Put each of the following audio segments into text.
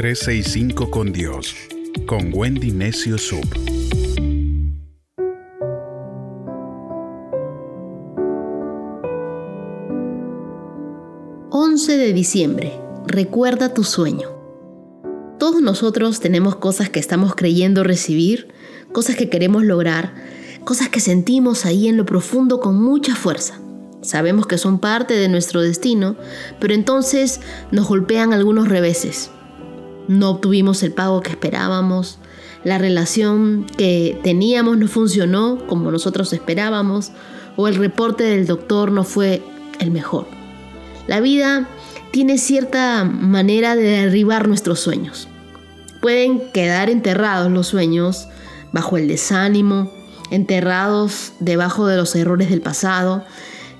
365 con Dios, con Wendy Necio Sub. ...11 de diciembre... ...recuerda tu sueño... Todos nosotros tenemos cosas que estamos creyendo recibir... ...cosas que queremos lograr... ...cosas que sentimos ahí en lo profundo con mucha fuerza... Sabemos que son parte de nuestro destino, pero entonces nos golpean algunos reveses. No obtuvimos el pago que esperábamos, la relación que teníamos no funcionó como nosotros esperábamos, o el reporte del doctor no fue el mejor. La vida tiene cierta manera de derribar nuestros sueños. Pueden quedar enterrados los sueños bajo el desánimo, enterrados debajo de los errores del pasado,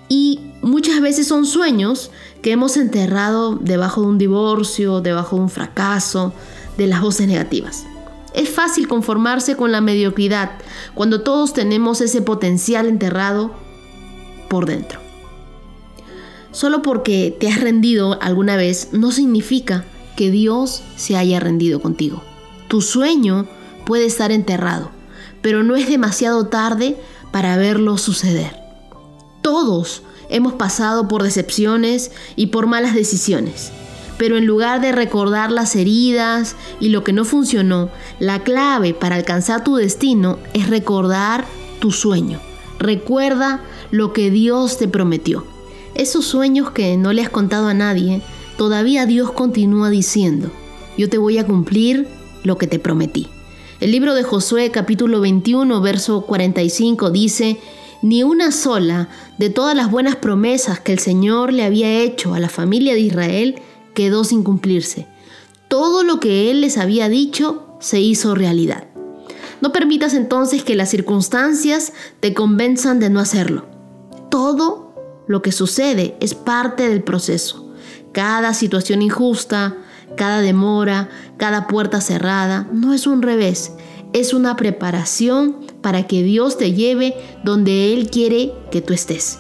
y muchas veces son sueños que hemos enterrado debajo de un divorcio, debajo de un fracaso, de las voces negativas. Es fácil conformarse con la mediocridad cuando todos tenemos ese potencial enterrado por dentro. Solo porque te has rendido alguna vez no significa que Dios se haya rendido contigo. Tu sueño puede estar enterrado, pero no es demasiado tarde para verlo suceder. Todos hemos pasado por decepciones y por malas decisiones. Pero en lugar de recordar las heridas y lo que no funcionó, la clave para alcanzar tu destino es recordar tu sueño. Recuerda lo que Dios te prometió. Esos sueños que no le has contado a nadie, todavía Dios continúa diciendo, yo te voy a cumplir lo que te prometí. El libro de Josué capítulo 21 verso 45 dice, ni una sola de todas las buenas promesas que el Señor le había hecho a la familia de Israel quedó sin cumplirse. Todo lo que Él les había dicho se hizo realidad. No permitas entonces que las circunstancias te convenzan de no hacerlo. Todo lo que sucede es parte del proceso. Cada situación injusta, cada demora, cada puerta cerrada, no es un revés, es una preparación para que Dios te lleve donde Él quiere que tú estés.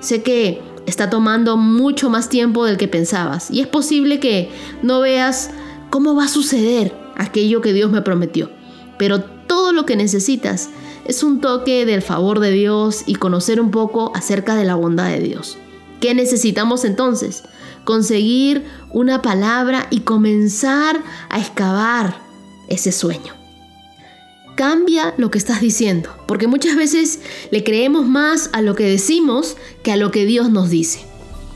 Sé que está tomando mucho más tiempo del que pensabas y es posible que no veas cómo va a suceder aquello que Dios me prometió, pero todo lo que necesitas es un toque del favor de Dios y conocer un poco acerca de la bondad de Dios. ¿Qué necesitamos entonces? Conseguir una palabra y comenzar a excavar ese sueño cambia lo que estás diciendo, porque muchas veces le creemos más a lo que decimos que a lo que Dios nos dice.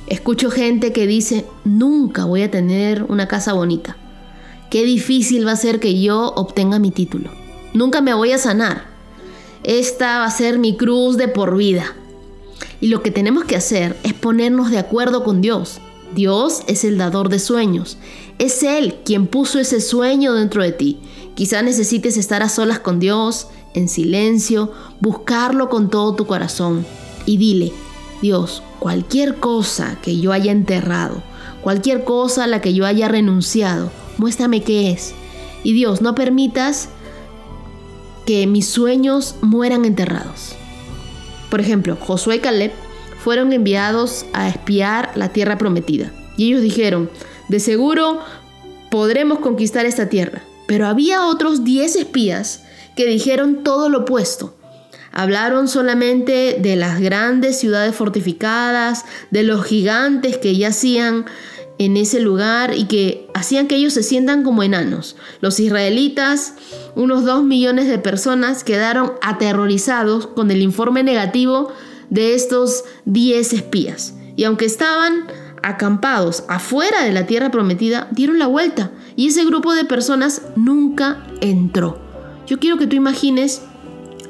Escucho gente que dice, nunca voy a tener una casa bonita. Qué difícil va a ser que yo obtenga mi título. Nunca me voy a sanar. Esta va a ser mi cruz de por vida. Y lo que tenemos que hacer es ponernos de acuerdo con Dios. Dios es el dador de sueños. Es Él quien puso ese sueño dentro de ti. Quizá necesites estar a solas con Dios, en silencio, buscarlo con todo tu corazón y dile, Dios, cualquier cosa que yo haya enterrado, cualquier cosa a la que yo haya renunciado, muéstrame qué es. Y Dios, no permitas que mis sueños mueran enterrados. Por ejemplo, Josué y Caleb fueron enviados a espiar la tierra prometida. Y ellos dijeron, de seguro podremos conquistar esta tierra. Pero había otros 10 espías que dijeron todo lo opuesto. Hablaron solamente de las grandes ciudades fortificadas, de los gigantes que yacían en ese lugar y que hacían que ellos se sientan como enanos. Los israelitas, unos 2 millones de personas, quedaron aterrorizados con el informe negativo de estos 10 espías. Y aunque estaban acampados afuera de la tierra prometida, dieron la vuelta y ese grupo de personas nunca entró. Yo quiero que tú imagines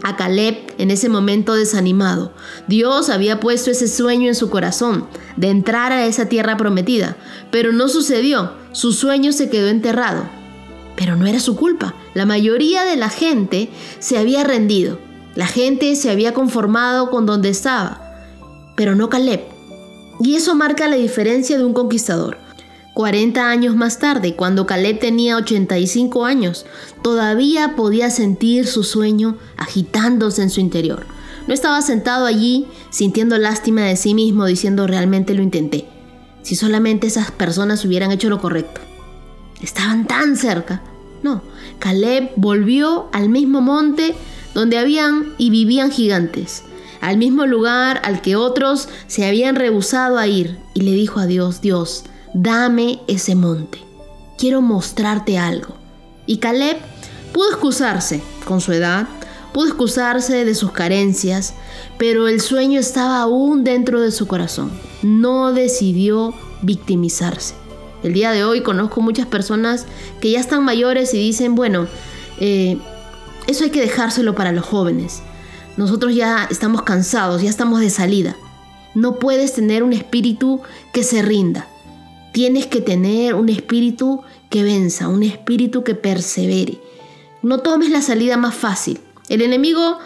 a Caleb en ese momento desanimado. Dios había puesto ese sueño en su corazón de entrar a esa tierra prometida, pero no sucedió. Su sueño se quedó enterrado. Pero no era su culpa. La mayoría de la gente se había rendido. La gente se había conformado con donde estaba. Pero no Caleb. Y eso marca la diferencia de un conquistador. 40 años más tarde, cuando Caleb tenía 85 años, todavía podía sentir su sueño agitándose en su interior. No estaba sentado allí sintiendo lástima de sí mismo diciendo realmente lo intenté, si solamente esas personas hubieran hecho lo correcto. Estaban tan cerca. No, Caleb volvió al mismo monte donde habían y vivían gigantes, al mismo lugar al que otros se habían rehusado a ir, y le dijo a Dios, Dios, dame ese monte, quiero mostrarte algo. Y Caleb pudo excusarse con su edad, pudo excusarse de sus carencias, pero el sueño estaba aún dentro de su corazón. No decidió victimizarse. El día de hoy conozco muchas personas que ya están mayores y dicen, bueno, eh, eso hay que dejárselo para los jóvenes. Nosotros ya estamos cansados, ya estamos de salida. No puedes tener un espíritu que se rinda. Tienes que tener un espíritu que venza, un espíritu que persevere. No tomes la salida más fácil. El enemigo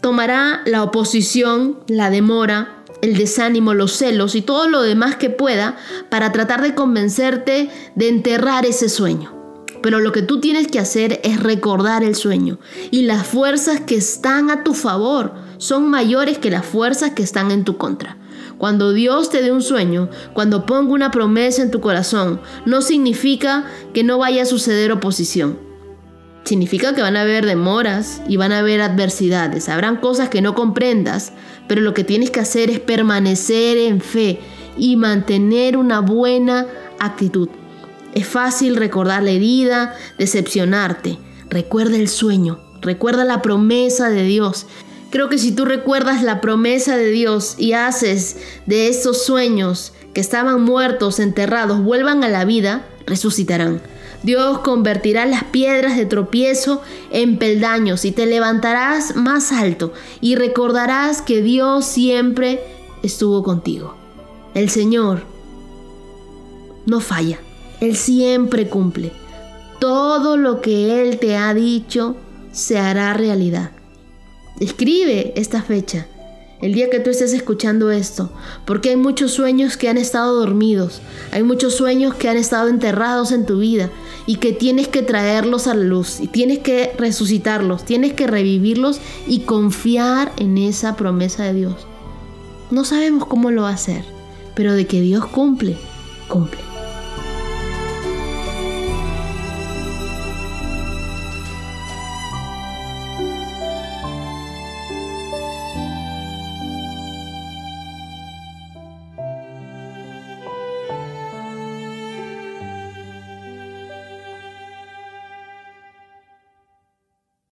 tomará la oposición, la demora, el desánimo, los celos y todo lo demás que pueda para tratar de convencerte de enterrar ese sueño. Pero lo que tú tienes que hacer es recordar el sueño. Y las fuerzas que están a tu favor son mayores que las fuerzas que están en tu contra. Cuando Dios te dé un sueño, cuando ponga una promesa en tu corazón, no significa que no vaya a suceder oposición. Significa que van a haber demoras y van a haber adversidades. Habrán cosas que no comprendas, pero lo que tienes que hacer es permanecer en fe y mantener una buena actitud. Es fácil recordar la herida, decepcionarte. Recuerda el sueño, recuerda la promesa de Dios. Creo que si tú recuerdas la promesa de Dios y haces de esos sueños que estaban muertos, enterrados, vuelvan a la vida, resucitarán. Dios convertirá las piedras de tropiezo en peldaños y te levantarás más alto y recordarás que Dios siempre estuvo contigo. El Señor no falla, Él siempre cumple. Todo lo que Él te ha dicho se hará realidad. Escribe esta fecha el día que tú estés escuchando esto, porque hay muchos sueños que han estado dormidos, hay muchos sueños que han estado enterrados en tu vida y que tienes que traerlos a la luz y tienes que resucitarlos, tienes que revivirlos y confiar en esa promesa de Dios. No sabemos cómo lo va a hacer, pero de que Dios cumple, cumple.